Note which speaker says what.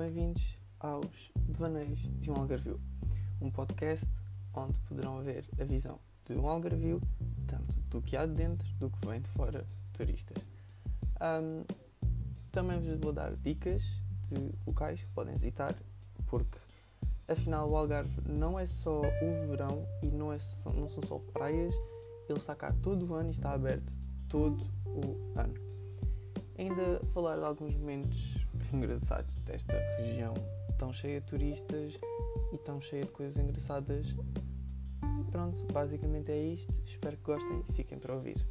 Speaker 1: Bem-vindos aos Devaneios de um Algarvio, um podcast onde poderão ver a visão de um Algarvio, tanto do que há de dentro do que vem de fora, turistas. Um, também vos vou dar dicas de locais que podem visitar, porque afinal o Algarve não é só o verão e não, é só, não são só praias, ele está cá todo o ano e está aberto todo o ano. Ainda falar de alguns momentos engraçados desta região tão cheia de turistas e tão cheia de coisas engraçadas. Pronto, basicamente é isto. Espero que gostem e fiquem para ouvir.